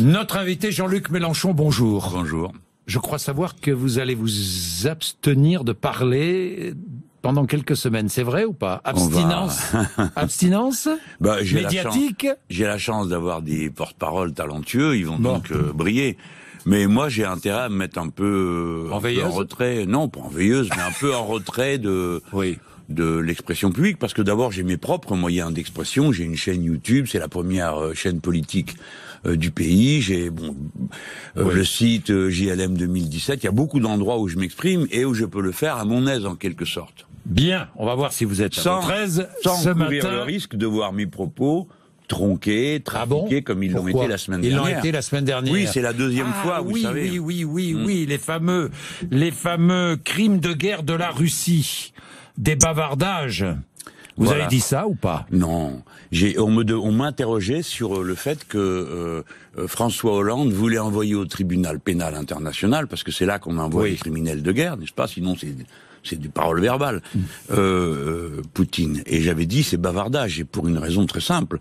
Notre invité Jean-Luc Mélenchon, bonjour. Bonjour. Je crois savoir que vous allez vous abstenir de parler pendant quelques semaines. C'est vrai ou pas? Abstinence? Abstinence? Bah, Médiatique? J'ai la chance d'avoir des porte-paroles talentueux, ils vont donc euh, briller. Mais moi, j'ai intérêt à me mettre un peu, en, en retrait. Non, pas en veilleuse, mais un peu en retrait de... Oui. de l'expression publique, parce que d'abord j'ai mes propres moyens d'expression, j'ai une chaîne YouTube, c'est la première euh, chaîne politique euh, du pays, j'ai bon euh, le site JLM 2017, il y a beaucoup d'endroits où je m'exprime et où je peux le faire à mon aise en quelque sorte. Bien, on va voir si vous êtes sans, 13 sans ce courir le risque de voir mes propos tronqués, ah trafiqués comme ils l'ont été la semaine dernière. Ils l'ont été la semaine dernière. Oui, c'est la deuxième ah fois, vous savez. Oui, oui, oui, hmm. oui, les fameux, les fameux crimes de guerre de la Russie des bavardages. Vous avez dit ça ou pas? Non. On on m'interrogeait sur le fait que euh, euh, François Hollande voulait envoyer au tribunal pénal international, parce que c'est là qu'on envoie les criminels de guerre, n'est-ce pas? Sinon, c'est c'est du parole verbale, mm. euh, euh, Poutine. Et j'avais dit c'est bavardage, et pour une raison très simple,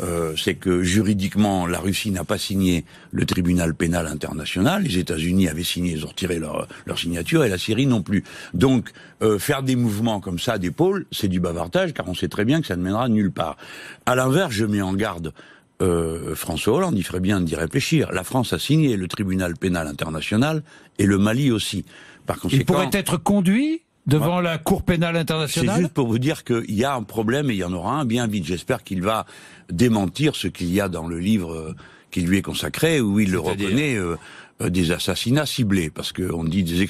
euh, c'est que juridiquement la Russie n'a pas signé le tribunal pénal international, les États-Unis avaient signé, ils ont retiré leur, leur signature, et la Syrie non plus. Donc euh, faire des mouvements comme ça d'épaule, c'est du bavardage, car on sait très bien que ça ne mènera nulle part. À l'inverse, je mets en garde euh, François Hollande, il ferait bien d'y réfléchir. La France a signé le tribunal pénal international et le Mali aussi. Par conséquent, il pourrait être conduit? Devant la Cour pénale internationale C'est juste pour vous dire qu'il y a un problème et il y en aura un bien vite. J'espère qu'il va démentir ce qu'il y a dans le livre qui lui est consacré, où il le reconnaît. Euh, des assassinats ciblés, parce qu'on dit des,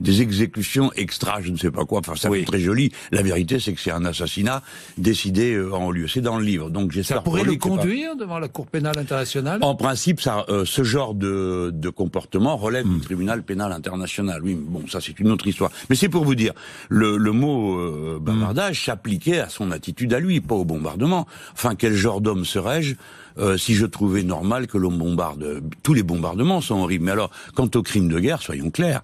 des exécutions extra, je ne sais pas quoi, enfin ça fait très joli. La vérité, c'est que c'est un assassinat décidé euh, en lieu. C'est dans le livre. Donc j'espère. Ça pourrait le conduire devant la Cour pénale internationale? En principe, ça, euh, ce genre de, de comportement relève du hmm. tribunal pénal international. Oui, bon, ça c'est une autre histoire. Mais c'est pour vous dire, le, le mot euh, bavardage s'appliquait à son attitude à lui, pas au bombardement. Enfin, quel genre d'homme serais-je? Euh, si je trouvais normal que l'on bombarde. Tous les bombardements sont horribles. Mais alors, quant aux crimes de guerre, soyons clairs,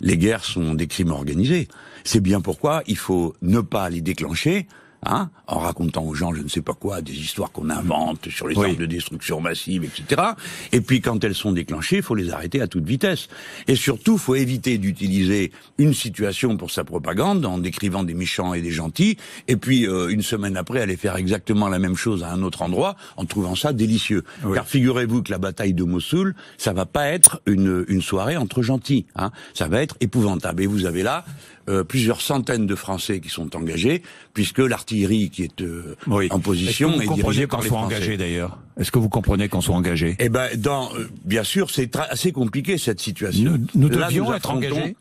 les guerres sont des crimes organisés. C'est bien pourquoi il faut ne pas les déclencher, Hein, en racontant aux gens je ne sais pas quoi, des histoires qu'on invente sur les armes de destruction massive, etc. Et puis quand elles sont déclenchées, il faut les arrêter à toute vitesse. Et surtout, il faut éviter d'utiliser une situation pour sa propagande en décrivant des méchants et des gentils, et puis euh, une semaine après aller faire exactement la même chose à un autre endroit en trouvant ça délicieux. Car figurez-vous que la bataille de Mossoul, ça va pas être une, une soirée entre gentils, hein, ça va être épouvantable. Et vous avez là euh, plusieurs centaines de Français qui sont engagés, puisque l'artillerie qui est euh, en position est, dirigée par les soit engagé d'ailleurs? Est-ce que vous comprenez qu'on soit engagé? Eh ben, dans, euh, bien sûr, c'est assez compliqué cette situation. Nous, devions être engagés.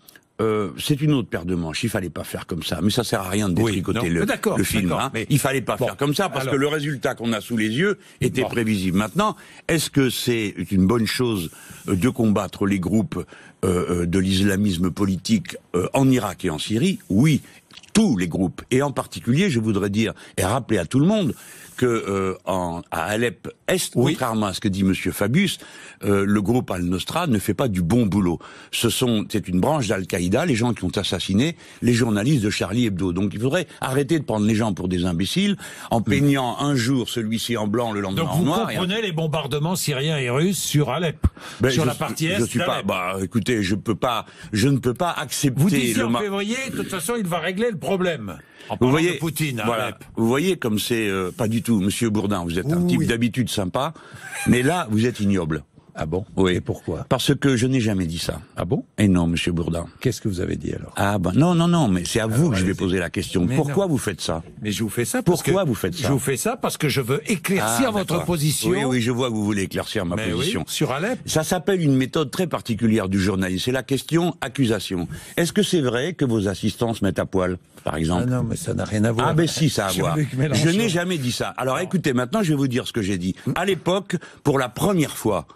C'est une autre paire de manches. Il fallait pas faire comme ça. Mais ça sert à rien de détricoter le, le, film. Hein. Mais... Il fallait pas faire comme ça parce que le résultat qu'on a sous les yeux était prévisible. Maintenant, est-ce que c'est une bonne chose de combattre les groupes euh, euh, de l'islamisme politique euh, en Irak et en Syrie, oui, tous les groupes, et en particulier, je voudrais dire et rappeler à tout le monde que euh, en, à Alep Est, contrairement à ce que dit Monsieur Fabius, euh, le groupe Al-Nostra ne fait pas du bon boulot. Ce sont, c'est une branche d'Al-Qaïda, les gens qui ont assassiné les journalistes de Charlie Hebdo. Donc il faudrait arrêter de prendre les gens pour des imbéciles en hmm. peignant un jour celui-ci en blanc, le lendemain en noir. Donc vous comprenez les bombardements syriens et russes sur Alep, ben, sur la partie est. Je suis pas. Bah, écoutez, je peux pas, je ne peux pas accepter. Vous disiez en février, de toute façon, il va régler le problème. vous voyez, Poutine, voilà, vous voyez comme c'est euh, pas du tout, Monsieur Bourdin. Vous êtes un type d'habitude sympa, mais là, vous êtes ignoble. Ah bon Oui. Et pourquoi Parce que je n'ai jamais dit ça. Ah bon Et non, Monsieur Bourdin. Qu'est-ce que vous avez dit alors Ah ben non, non, non, mais c'est à vous que je vais poser la question. pourquoi vous faites ça Mais je vous fais ça. Parce pourquoi vous faites ça Je vous fais ça parce que je veux éclaircir ah, votre position. Oui, oui, je vois que vous voulez éclaircir ma position. sur Alep. Ça s'appelle une méthode très particulière du journalisme. C'est la question accusation. Est-ce que c'est vrai que vos assistants se mettent à poil, par exemple Ah non, mais ça n'a rien à voir. Ah ben si, ça a à voir. Je n'ai jamais dit ça. Alors écoutez, maintenant je vais vous dire ce que j'ai dit. À l'époque, pour la première fois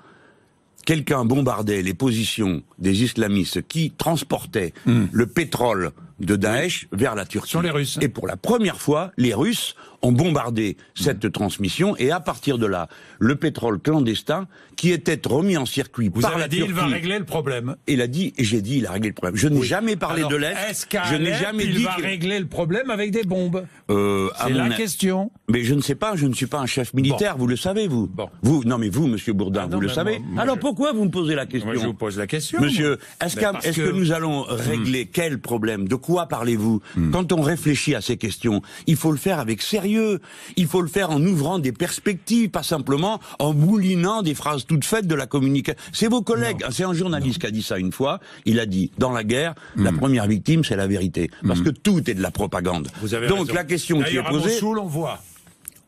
quelqu'un bombardait les positions des islamistes qui transportaient hmm. le pétrole de Daesh vers la Turquie. Sont les Russes. Et pour la première fois, les Russes ont bombardé cette transmission et à partir de là, le pétrole clandestin qui était remis en circuit Vous par avez la dit, Turquie. il va régler le problème. Il a dit, j'ai dit, il a réglé le problème. Je n'ai jamais parlé Alors, de l'Est. Je n'ai jamais il dit va régler le problème avec des bombes? Euh, C'est la mon question. Mais je ne sais pas, je ne suis pas un chef militaire, vous le savez, vous. Bon. Vous, non mais vous, monsieur Bourdin, Ah vous le savez. moi- moi, Alors je- pourquoi vous me posez la question Moi, je vous pose la question. Monsieur, est-ce que... que- Hmm. nous allons régler quel problème De quoi parlez-vous Quand on réfléchit à ces questions, il faut le faire avec sérieux. Il faut le faire en ouvrant des perspectives, pas simplement en moulinant des phrases toutes faites de la communication. C'est vos collègues. C'est un journaliste qui a dit ça une fois. Il a dit dans la guerre, la Hmm. première victime, c'est la vérité, parce que tout est de la propagande. Vous avez Donc raison. la question qui est posée. Mossoul, on voit.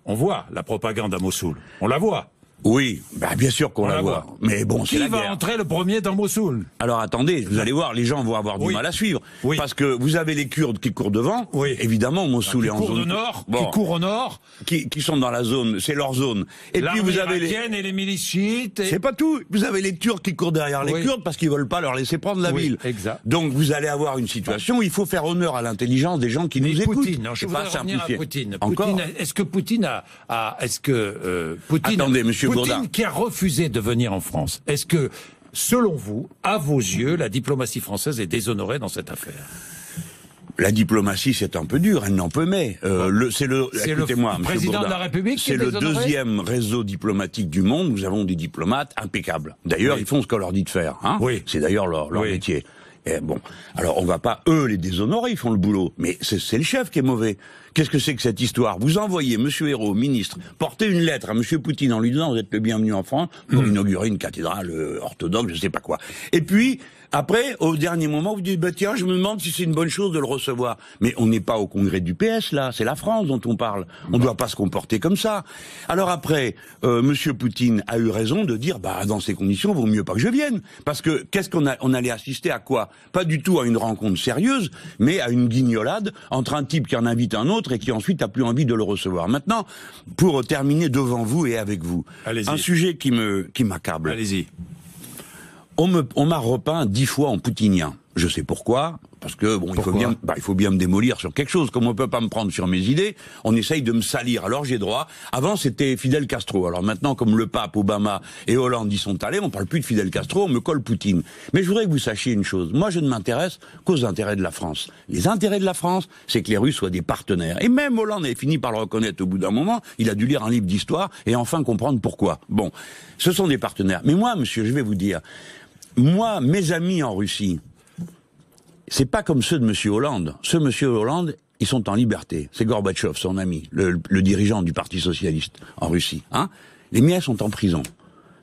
On voit la propagande à Mossoul. On la voit. Oui, bah bien sûr qu'on On la, voit. Mais bon, Qui la va guerre. entrer le premier dans Mossoul? Alors attendez, vous allez voir, les gens vont avoir du mal à suivre. Oui. Parce que vous avez les Kurdes qui courent devant. Oui. Évidemment, Mossoul est en zone. au nord, Bon. qui court au nord. Qui, qui sont dans la zone, c'est leur zone. Et puis vous avez les. et les milices chiites. et- C'est pas tout. Vous avez les Turcs qui courent derrière les. Kurdes parce qu'ils veulent pas leur laisser prendre la ville. exact. Donc vous allez avoir une situation où il faut faire honneur à l'intelligence des gens qui Mais nous écoutent. Poutine, non, je pas à simplifier. Poutine. Encore. Est-ce que Poutine a, a- est-ce que euh, Poutine, Attendez, monsieur Poutine Bourdin. qui a refusé de venir en France, est-ce que, selon vous, à vos yeux, la diplomatie française est déshonorée dans cette affaire? La diplomatie, c'est un peu dur, elle n'en peut mais. Euh, le, c'est le, écoutez-moi, monsieur président de la République C'est est le deuxième réseau diplomatique du monde. Nous avons des diplomates impeccables. D'ailleurs, Oui. ils font ce qu'on leur dit de faire. Hein Oui. C'est d'ailleurs leur, leur Oui. métier. Et bon, alors on va pas eux les déshonorer, ils font le boulot, mais c'est le chef qui est mauvais. Qu'est-ce que c'est que cette histoire? Vous envoyez Monsieur Hérault, ministre, porter une lettre à Monsieur Poutine en lui disant vous êtes le bienvenu en France pour Hmm. inaugurer une cathédrale euh, orthodoxe, je sais pas quoi. Et puis après, au dernier moment, vous dites bah tiens, je me demande si c'est une bonne chose de le recevoir. Mais on n'est pas au congrès du PS là, c'est la France dont on parle. On ne doit pas se comporter comme ça. Alors après, euh, Monsieur Poutine a eu raison de dire bah dans ces conditions, vaut mieux pas que je vienne, parce que qu'est-ce qu'on a, on allait assister à quoi? Pas du tout à une rencontre sérieuse, mais à une guignolade entre un type qui en invite un autre et qui ensuite a plus envie de le recevoir. Maintenant, pour terminer devant vous et avec vous, un sujet qui me qui m'accable. Allez-y. On me, on m'a repeint dix fois en poutinien. Je sais pourquoi, parce que bon, il faut bien, bah, il faut bien me démolir sur quelque chose. Comme on peut pas me prendre sur mes idées, on essaye de me salir. Alors j'ai droit. Avant c'était Fidel Castro. Alors maintenant, comme le pape, Obama et Hollande y sont allés, on parle plus de Fidel Castro, on me colle Poutine. Mais je voudrais que vous sachiez une chose. Moi, je ne m'intéresse qu'aux intérêts de la France. Les intérêts de la France, c'est que les Russes soient des partenaires. Et même Hollande avait fini par le reconnaître au bout d'un moment. Il a dû lire un livre d'histoire et enfin comprendre pourquoi. Bon, ce sont des partenaires. Mais moi, monsieur, je vais vous dire, moi, mes amis en Russie, c'est pas comme ceux de Monsieur Hollande. Ceux de Monsieur Hollande, ils sont en liberté. C'est Gorbatchev, son ami, le, dirigeant du Parti socialiste en Russie. Hein Les miens sont en prison.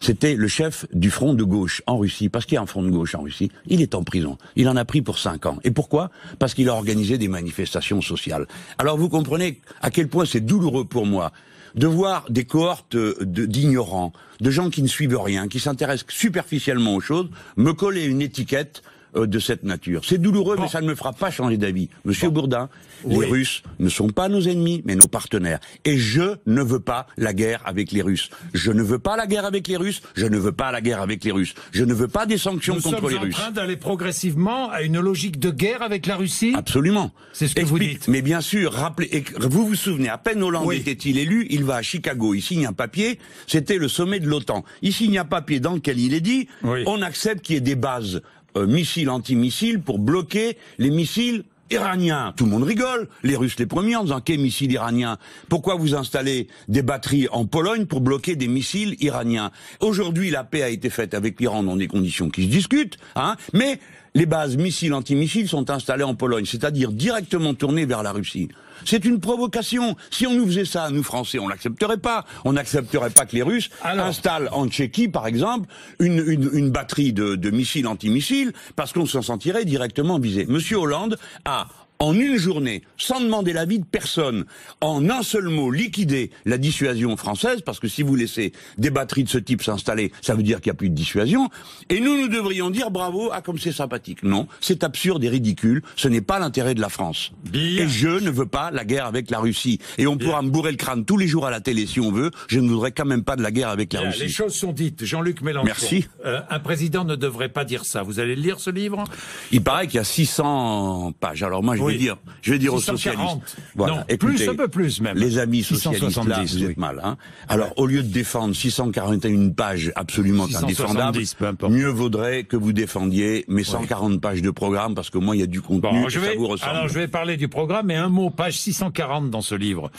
C'était le chef du front de gauche en Russie, parce qu'il y a un front de gauche en Russie. Il est en prison. Il en a pris pour cinq ans. Et pourquoi? Parce qu'il a organisé des manifestations sociales. Alors vous comprenez à quel point c'est douloureux pour moi de voir des cohortes de- d'ignorants, de gens qui ne suivent rien, qui s'intéressent superficiellement aux choses, me coller une étiquette euh, de cette nature. C'est douloureux, mais ça ne me fera pas changer d'avis. Monsieur Bourdin, Oui. les Russes ne sont pas nos ennemis, mais nos partenaires. Et je ne veux pas la guerre avec les Russes. Je ne veux pas la guerre avec les Russes. Je ne veux pas la guerre avec les Russes. Je ne veux pas des sanctions Nous contre sommes les en Russes. train d'aller progressivement à une logique de guerre avec la Russie. Absolument. C'est ce que vous dites. Mais bien sûr, rappelez, vous vous souvenez, à peine Hollande Oui. était-il élu, il va à Chicago, il signe un papier, c'était le sommet de l'OTAN. Il signe un papier dans lequel il est dit, Oui. on accepte qu'il y ait des bases euh, missiles, antimissiles, pour bloquer les missiles iraniens. Tout le monde rigole, les Russes les premiers en disant qu'est missiles iraniens? Pourquoi vous installez des batteries en Pologne pour bloquer des missiles iraniens? Aujourd'hui, la paix a été faite avec l'Iran dans des conditions qui se discutent, hein, mais les bases missiles antimissiles sont installées en Pologne, c'est-à-dire directement tournées vers la Russie. C'est une provocation. Si on nous faisait ça, nous Français, on l'accepterait pas. On n'accepterait pas que les Russes Alors installent en Tchéquie, par exemple, une, une, une batterie de, de missiles antimissiles parce qu'on s'en sentirait directement visé. Monsieur Hollande a en une journée, sans demander l'avis de personne, en un seul mot, liquider la dissuasion française, parce que si vous laissez des batteries de ce type s'installer, ça veut dire qu'il n'y a plus de dissuasion, et nous, nous devrions dire bravo, ah comme c'est sympathique. Non, c'est absurde et ridicule, ce n'est pas l'intérêt de la France. Et je ne veux pas la guerre avec la Russie. Et on pourra me bourrer le crâne tous les jours à la télé si on veut, je ne voudrais quand même pas de la guerre avec la Russie. Les choses sont dites. Jean-Luc Mélenchon. Merci. Euh, un président ne devrait pas dire ça. Vous allez lire ce livre? Il paraît qu'il y a 600 pages. Alors moi, je vais dire, je vais dire aux socialistes. Voilà. Non, plus, un peu plus même. Les amis socialistes, là, vous êtes mal. Hein. Alors, au lieu de défendre 641 pages absolument indéfendables, mieux vaudrait que vous défendiez mes 140 pages de programme, parce que moi, il y a du contenu, je vais, ça vous ressemble. Alors, je vais parler du programme, mais un mot, page 640 dans ce livre.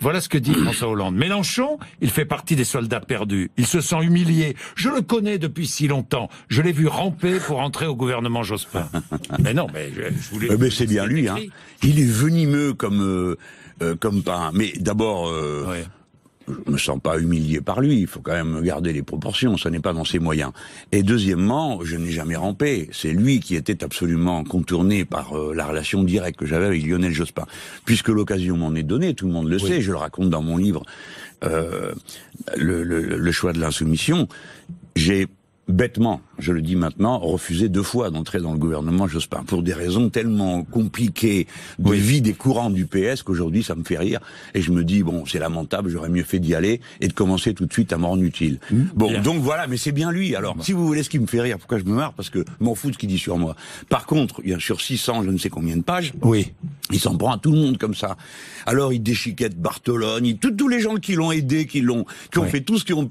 Voilà ce que dit François Hollande. Mélenchon, il fait partie des soldats perdus. Il se sent humilié. Je le connais depuis si longtemps. Je l'ai vu ramper pour entrer au gouvernement Jospin. mais non, mais je, voulais. Ben, c'est bien lui. Hein. Il est venimeux comme euh, euh, comme pas. Mais d'abord. Euh, je me sens pas humilié par lui. Il faut quand même garder les proportions. Ça n'est pas dans ses moyens. Et deuxièmement, je n'ai jamais rampé. C'est lui qui était absolument contourné par euh, la relation directe que j'avais avec Lionel Jospin. Puisque l'occasion m'en est donnée, tout le monde le sait. Je le raconte dans mon livre, euh, le, le choix de l'insoumission. J'ai bêtement, je le dis maintenant, refusé deux fois d'entrer dans le gouvernement Jospin pour des raisons tellement compliquées de vie des courants du PS qu'aujourd'hui ça me fait rire et je me dis bon c'est lamentable, j'aurais mieux fait d'y aller et de commencer tout de suite à mort utile. Mmh. bon donc voilà, mais c'est bien lui. Alors si vous voulez ce qui me fait rire, pourquoi je me marre Parce que m'en fous de ce qu'il dit sur moi. Par contre, il y a sur 600 je ne sais combien de pages. Oui. Il s'en prend à tout le monde comme ça. Alors il déchiquette Bartolone, tous les gens qui l'ont aidé, qui l'ont, qui ont fait tout ce qui, ont,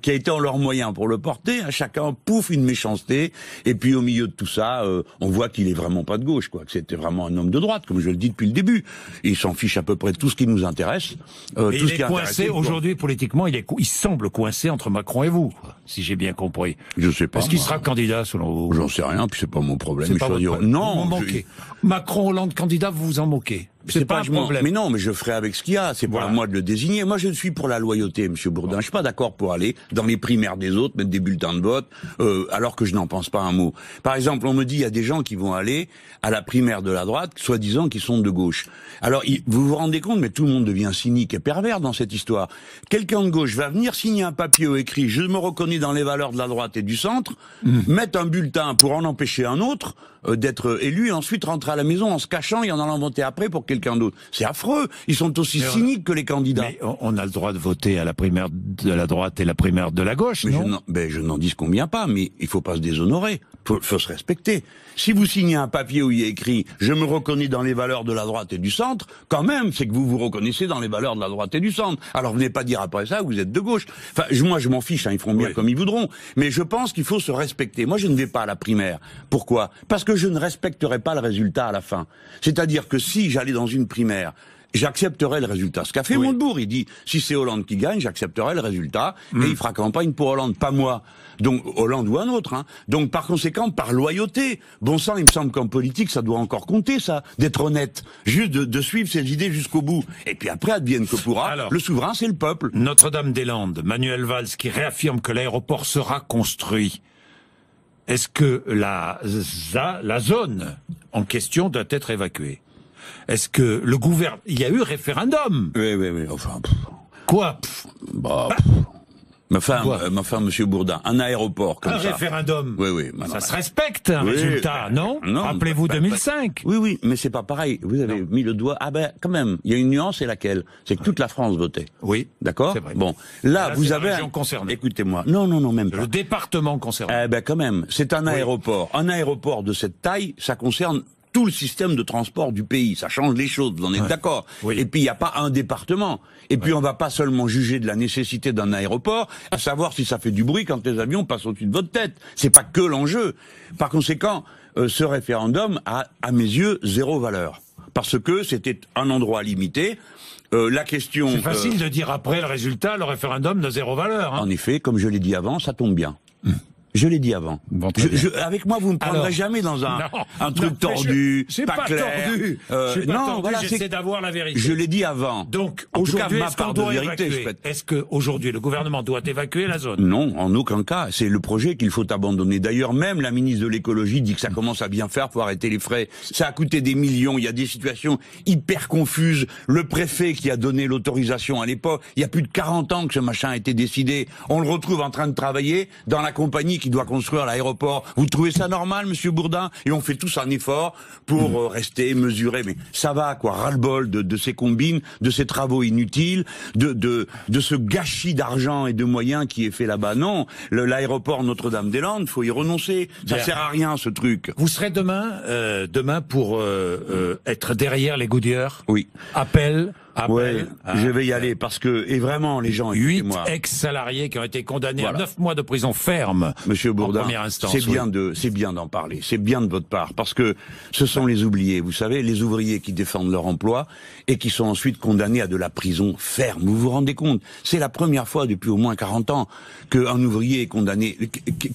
qui a été en leur moyen pour le porter, à chaque chacun pouf une méchanceté. Et puis au milieu de tout ça euh, on voit qu'il est vraiment pas de gauche quoi que c'était vraiment un homme de droite comme je le dis depuis le début. Il s'en fiche à peu près de tout ce qui nous intéresse. Euh, tout il ce est qui coincé aujourd'hui politiquement il est il semble coincé entre Macron et vous si j'ai bien compris. Je sais pas est-ce qu'il sera candidat selon vous. J'en sais rien puis c'est pas mon problème pas non Macron Hollande candidat vous vous en moquez c'est pas, un problème. Mais non, mais je ferai avec ce qu'il y a. C'est pas à moi de le désigner. Moi, je suis pour la loyauté, Monsieur Bourdin. Je suis pas d'accord pour aller dans les primaires des autres, mettre des bulletins de vote, euh, alors que je n'en pense pas un mot. Par exemple, on me dit il y a des gens qui vont aller à la primaire de la droite, soi-disant qu'ils sont de gauche. Alors, vous vous rendez compte, mais tout le monde devient cynique et pervers dans cette histoire. Quelqu'un de gauche va venir signer un papier ou écrit "Je me reconnais dans les valeurs de la droite et du centre", mmh. mettre un bulletin pour en empêcher un autre euh, d'être élu, et ensuite rentrer à la maison en se cachant et en allant voter après pour quelqu'un d'autre. C'est affreux. Ils sont aussi cyniques que les candidats. Mais on a le droit de voter à la primaire de la droite et la primaire de la gauche, non? ben, Je n'en dis combien pas, mais il faut pas se déshonorer. Faut, faut se respecter. Si vous signez un papier où il est écrit « Je me reconnais dans les valeurs de la droite et du centre », quand même, c'est que vous vous reconnaissez dans les valeurs de la droite et du centre. Alors venez pas dire après ça que vous êtes de gauche. Enfin, moi je m'en fiche, hein, ils feront bien comme ils voudront. Mais je pense qu'il faut se respecter. Moi je ne vais pas à la primaire. Pourquoi? Parce que je ne respecterai pas le résultat à la fin. C'est-à-dire que si j'allais dans une primaire j'accepterai le résultat. Ce qu'a fait Montebourg, il dit si c'est Hollande qui gagne, j'accepterai le résultat et mm. il fera campagne pour Hollande, pas moi. Donc Hollande ou un autre. Hein. Donc par conséquent, par loyauté, bon sang, il me semble qu'en politique, ça doit encore compter, ça, d'être honnête, juste de, suivre ses idées jusqu'au bout. Et puis après, advienne que pourra. le souverain, c'est le peuple. Notre-Dame-des-Landes, Manuel Valls, qui réaffirme que l'aéroport sera construit. Est-ce que la, la zone en question doit être évacuée? Est-ce que le gouvernement... Il y a eu référendum? Oui, oui, oui. Enfin... Quoi? Bah, Ma femme, euh, ma femme, Monsieur Bourdin, un aéroport comme un ça. Un référendum? Oui, oui. Ça se respecte, un résultat, non, non Rappelez-vous 2005. oui, oui, mais c'est pas pareil. Vous avez mis le doigt. Ah ben, quand même, il y a une nuance, c'est laquelle? C'est que toute la France votait. Oui. D'accord? Bon, là, vous avez. La région concernée. Écoutez-moi. Non, non, non, même pas. Le département concerné. Eh ben, quand même, c'est un aéroport. Un aéroport de cette taille, ça concerne tout le système de transport du pays. Ça change les choses, vous en êtes d'accord. Et puis il n'y a pas un département. Et puis on va pas seulement juger de la nécessité d'un aéroport, à savoir si ça fait du bruit quand les avions passent au-dessus de votre tête. C'est pas que l'enjeu. Par conséquent, euh, ce référendum a, à mes yeux, zéro valeur. Parce que c'était un endroit limité, euh, la question. C'est facile euh, de dire après le résultat, le référendum n'a zéro valeur. Hein. En effet, comme je l'ai dit avant, ça tombe bien. Hum. Je l'ai dit avant. Bon, Je- je- avec moi, vous me prendrez Alors, jamais dans un, Non, un truc non, tordu, je- c'est pas, pas clair. tordu. Euh, suis pas non, tordu, voilà, j'essaie d'avoir la vérité. Je l'ai dit avant. Donc, aujourd'hui, est-ce qu'on doit vérité, évacuer Est-ce qu'aujourd'hui, le gouvernement doit évacuer la zone? Non, en aucun cas. C'est le projet qu'il faut abandonner. D'ailleurs, même la ministre de l'écologie dit que ça commence à bien faire pour arrêter les frais. Ça a coûté des millions. Il y a des situations hyper confuses. Le préfet qui a donné l'autorisation à l'époque, il y a plus de 40 ans que ce machin a été décidé. On le retrouve en train de travailler dans la compagnie qui doit construire l'aéroport. Vous trouvez ça normal, monsieur Bourdin? Et on fait tous un effort pour euh, rester mesuré. Mais ça va, quoi. Ras-le-bol de, de ces combines, de ces travaux inutiles, de, de, de ce gâchis d'argent et de moyens qui est fait là-bas. Non, l'aéroport Notre-Dame-des-Landes, faut y renoncer. Ça Bien. sert à rien, ce truc. Vous serez demain, euh, demain pour euh, euh, être derrière les Goodyear Oui. Appel, appel. Ouais, hein. je vais y aller parce que et vraiment les gens Huit ex-salariés qui ont été condamnés Voilà. à neuf mois de prison ferme. Monsieur Bourdin, c'est oui. bien de c'est bien d'en parler, c'est bien de votre part parce que ce sont les oubliés, vous savez, les ouvriers qui défendent leur emploi et qui sont ensuite condamnés à de la prison ferme. Vous vous rendez compte C'est la première fois depuis au moins 40 ans qu'un ouvrier est condamné.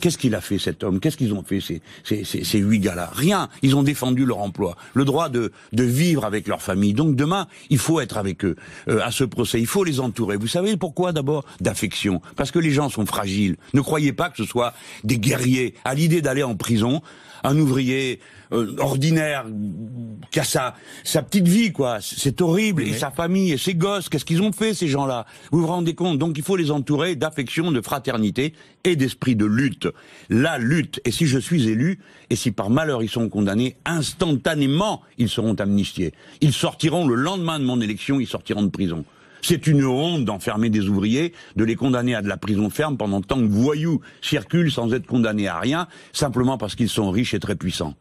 Qu'est-ce qu'il a fait cet homme? Qu'est-ce qu'ils ont fait ces ces ces, ces huit gars-là? Rien. Ils ont défendu leur emploi, le droit de de vivre avec leur famille. Donc demain, il faut être avec euh, à ce procès. Il faut les entourer. Vous savez pourquoi D'abord? D'affection, parce que les gens sont fragiles. Ne croyez pas que ce soit des guerriers. À l'idée d'aller en prison, un ouvrier euh, ordinaire qui a sa sa petite vie quoi, c'est horrible et sa famille et ses gosses, qu'est-ce qu'ils ont fait ces gens-là? Vous vous rendez compte? Donc il faut les entourer d'affection, de fraternité et d'esprit de lutte. La lutte. Et si je suis élu et si par malheur ils sont condamnés, instantanément ils seront amnistiés. Ils sortiront le lendemain de mon élection, ils sortiront de prison. C'est une honte d'enfermer des ouvriers, de les condamner à de la prison ferme pendant tant que voyous circulent sans être condamnés à rien, simplement parce qu'ils sont riches et très puissants.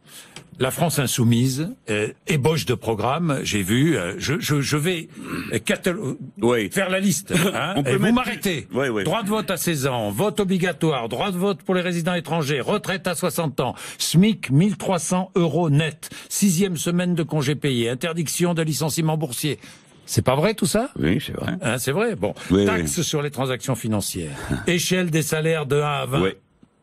La France insoumise, euh, ébauche de programme, j'ai vu, euh, je, je, je vais euh, Oui. faire la liste. Hein, On peut vous m'arrêtez. Oui, oui. Droit de vote à 16 ans, vote obligatoire, droit de vote pour les résidents étrangers, retraite à 60 ans, SMIC 1300 euros net, sixième semaine de congés payés, interdiction de licenciement boursier. C'est pas vrai tout ça? Oui, c'est vrai. Hein, C'est vrai. Bon, Oui, taxe sur les transactions financières, échelle des salaires de 1 à 20. Oui.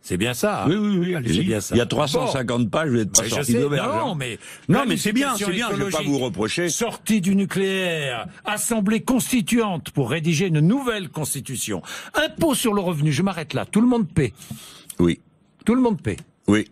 C'est bien ça. hein? Oui, oui, oui, allez-y. C'est bien ça. Il y a 350 pages, vous n'êtes pas sorti d'auberge. non, hein. mais Non, mais c'est bien, c'est bien, je vais pas vous reprocher. Sortie du nucléaire, assemblée constituante pour rédiger une nouvelle constitution, impôt sur le revenu. Je m'arrête là. Tout le monde paie. Oui, Tout le monde paie, oui.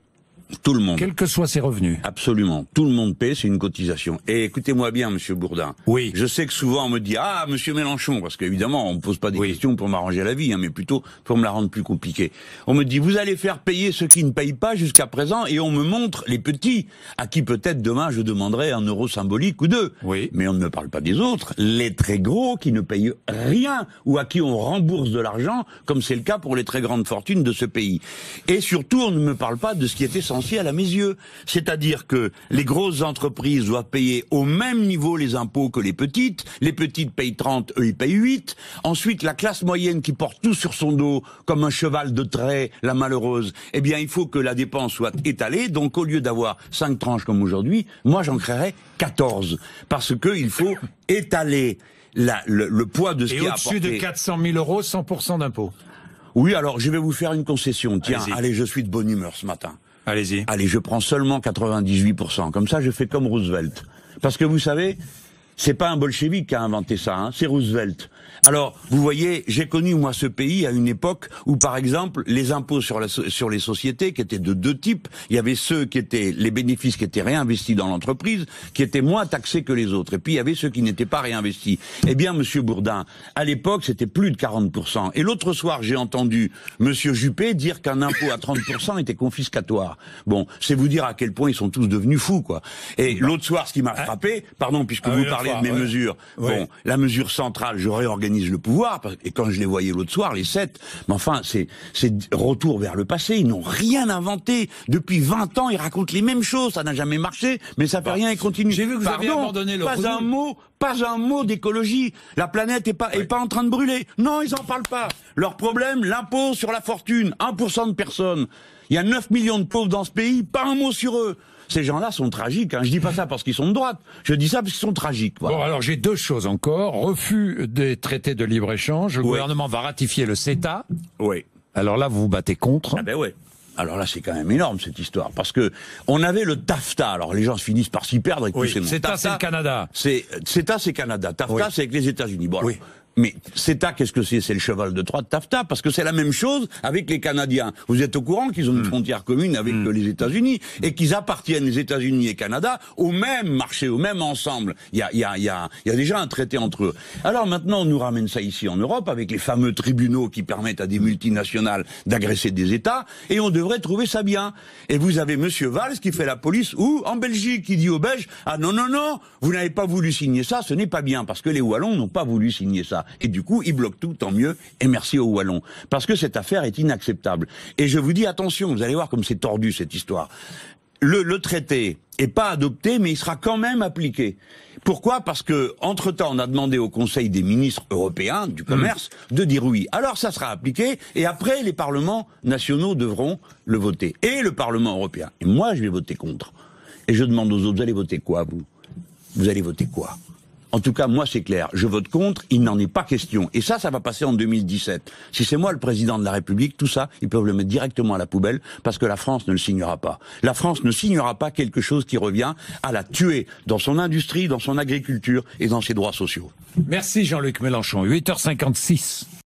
Tout le monde. quels que soient ses revenus. Absolument. Tout le monde paie, c'est une cotisation. Et écoutez-moi bien, Monsieur Bourdin. Oui. Je sais que souvent on me dit ah Monsieur Mélenchon parce qu'évidemment on me pose pas des Oui. questions pour m'arranger la vie, hein, mais plutôt pour me la rendre plus compliquée. On me dit vous allez faire payer ceux qui ne payent pas jusqu'à présent et on me montre les petits à qui peut-être demain je demanderai un euro symbolique ou deux. Oui. Mais on ne me parle pas des autres, les très gros qui ne payent rien ou à qui on rembourse de l'argent, comme c'est le cas pour les très grandes fortunes de ce pays. Et surtout, on ne me parle pas de ce qui est essentiel à mes yeux, c'est-à-dire que les grosses entreprises doivent payer au même niveau les impôts que les petites, les petites payent 30, eux ils payent 8. Ensuite, la classe moyenne qui porte tout sur son dos, comme un cheval de trait, la malheureuse, eh bien, il faut que la dépense soit étalée. Donc, au lieu d'avoir cinq tranches comme aujourd'hui, moi, j'en créerais 14. Parce que il faut étaler la- le, le poids de ce Et qui est au-dessus de apporté. 400 000 euros, 100% d'impôt. Oui, alors, je vais vous faire une concession. Tiens, allez, je suis de bonne humeur ce matin. Allez-y. Allez, je prends seulement 98%. Comme ça, je fais comme Roosevelt. Parce que vous savez, c'est pas un bolchevique qui a inventé ça, hein, c'est Roosevelt. Alors, vous voyez, j'ai connu moi ce pays à une époque où, par exemple, les impôts sur, la so- sur les sociétés, qui étaient de deux types, il y avait ceux qui étaient les bénéfices qui étaient réinvestis dans l'entreprise, qui étaient moins taxés que les autres, et puis il y avait ceux qui n'étaient pas réinvestis. Eh bien, Monsieur Bourdin, à l'époque, c'était plus de 40%. Et l'autre soir, j'ai entendu Monsieur Juppé dire qu'un impôt à 30% était confiscatoire. Bon, c'est vous dire à quel point ils sont tous devenus fous, quoi. Et l'autre soir, ce qui m'a frappé, pardon, puisque Ah vous parlez de mes ouais. mesures, bon, la mesure centrale, je réorganise le pouvoir, et quand je les voyais l'autre soir, les sept, mais enfin, c'est, c'est retour vers le passé, ils n'ont rien inventé. Depuis 20 ans, ils racontent les mêmes choses, ça n'a jamais marché, mais ça fait rien, ils continuent. J'ai vu que vous abandonné le Pas un mot, pas un mot d'écologie. La planète est pas, est pas en train de brûler. Non, ils en parlent pas. Leur problème, l'impôt sur la fortune, 1% de personnes. Il y a 9 millions de pauvres dans ce pays, pas un mot sur eux. Ces gens-là sont tragiques. Hein. Je dis pas ça parce qu'ils sont de droite. Je dis ça parce qu'ils sont tragiques. Voilà. Bon, alors j'ai deux choses encore. Refus des traités de libre-échange. Le Oui. gouvernement va ratifier le CETA. Oui. Alors là, vous vous battez contre. Ah ben ouais. Alors là, c'est quand même énorme cette histoire, parce que on avait le TAFTA. Alors les gens finissent par s'y perdre avec Oui. CETA, c'est le Canada. C'est CETA, c'est Canada. TAFTA, Oui. c'est avec les États-Unis. Bon, alors, Oui. Mais CETA, qu'est-ce que c'est? C'est le cheval de Troie de TAFTA, parce que c'est la même chose avec les Canadiens. Vous êtes au courant qu'ils ont Hmm. une frontière commune avec euh, les États-Unis et qu'ils appartiennent, les États-Unis et Canada, au même marché, au même ensemble. Il y a, il y, a, il y, a, il y a déjà un traité entre eux. Alors maintenant, on nous ramène ça ici en Europe avec les fameux tribunaux qui permettent à des multinationales d'agresser des États, et on devrait trouver ça bien. Et vous avez Monsieur Valls qui fait la police, ou en Belgique, qui dit aux Belges, ah non, non, non, vous n'avez pas voulu signer ça, ce n'est pas bien, parce que les Wallons n'ont pas voulu signer ça. Et du coup, ils bloquent tout, tant mieux, et merci aux Wallons. Parce que cette affaire est inacceptable. Et je vous dis, attention, vous allez voir comme c'est tordu cette histoire. Le, le traité est pas adopté, mais il sera quand même appliqué. Pourquoi? Parce que, entre-temps, on a demandé au Conseil des ministres européens du commerce de dire oui. Alors ça sera appliqué, et après, les parlements nationaux devront le voter. Et le Parlement européen. Et moi, je vais voter contre. Et je demande aux autres, vous allez voter quoi, vous? Vous allez voter quoi? En tout cas, moi, c'est clair. Je vote contre. Il n'en est pas question. Et ça, ça va passer en 2017. Si c'est moi le président de la République, tout ça, ils peuvent le mettre directement à la poubelle parce que la France ne le signera pas. La France ne signera pas quelque chose qui revient à la tuer dans son industrie, dans son agriculture et dans ses droits sociaux. Merci Jean-Luc Mélenchon. 8h56.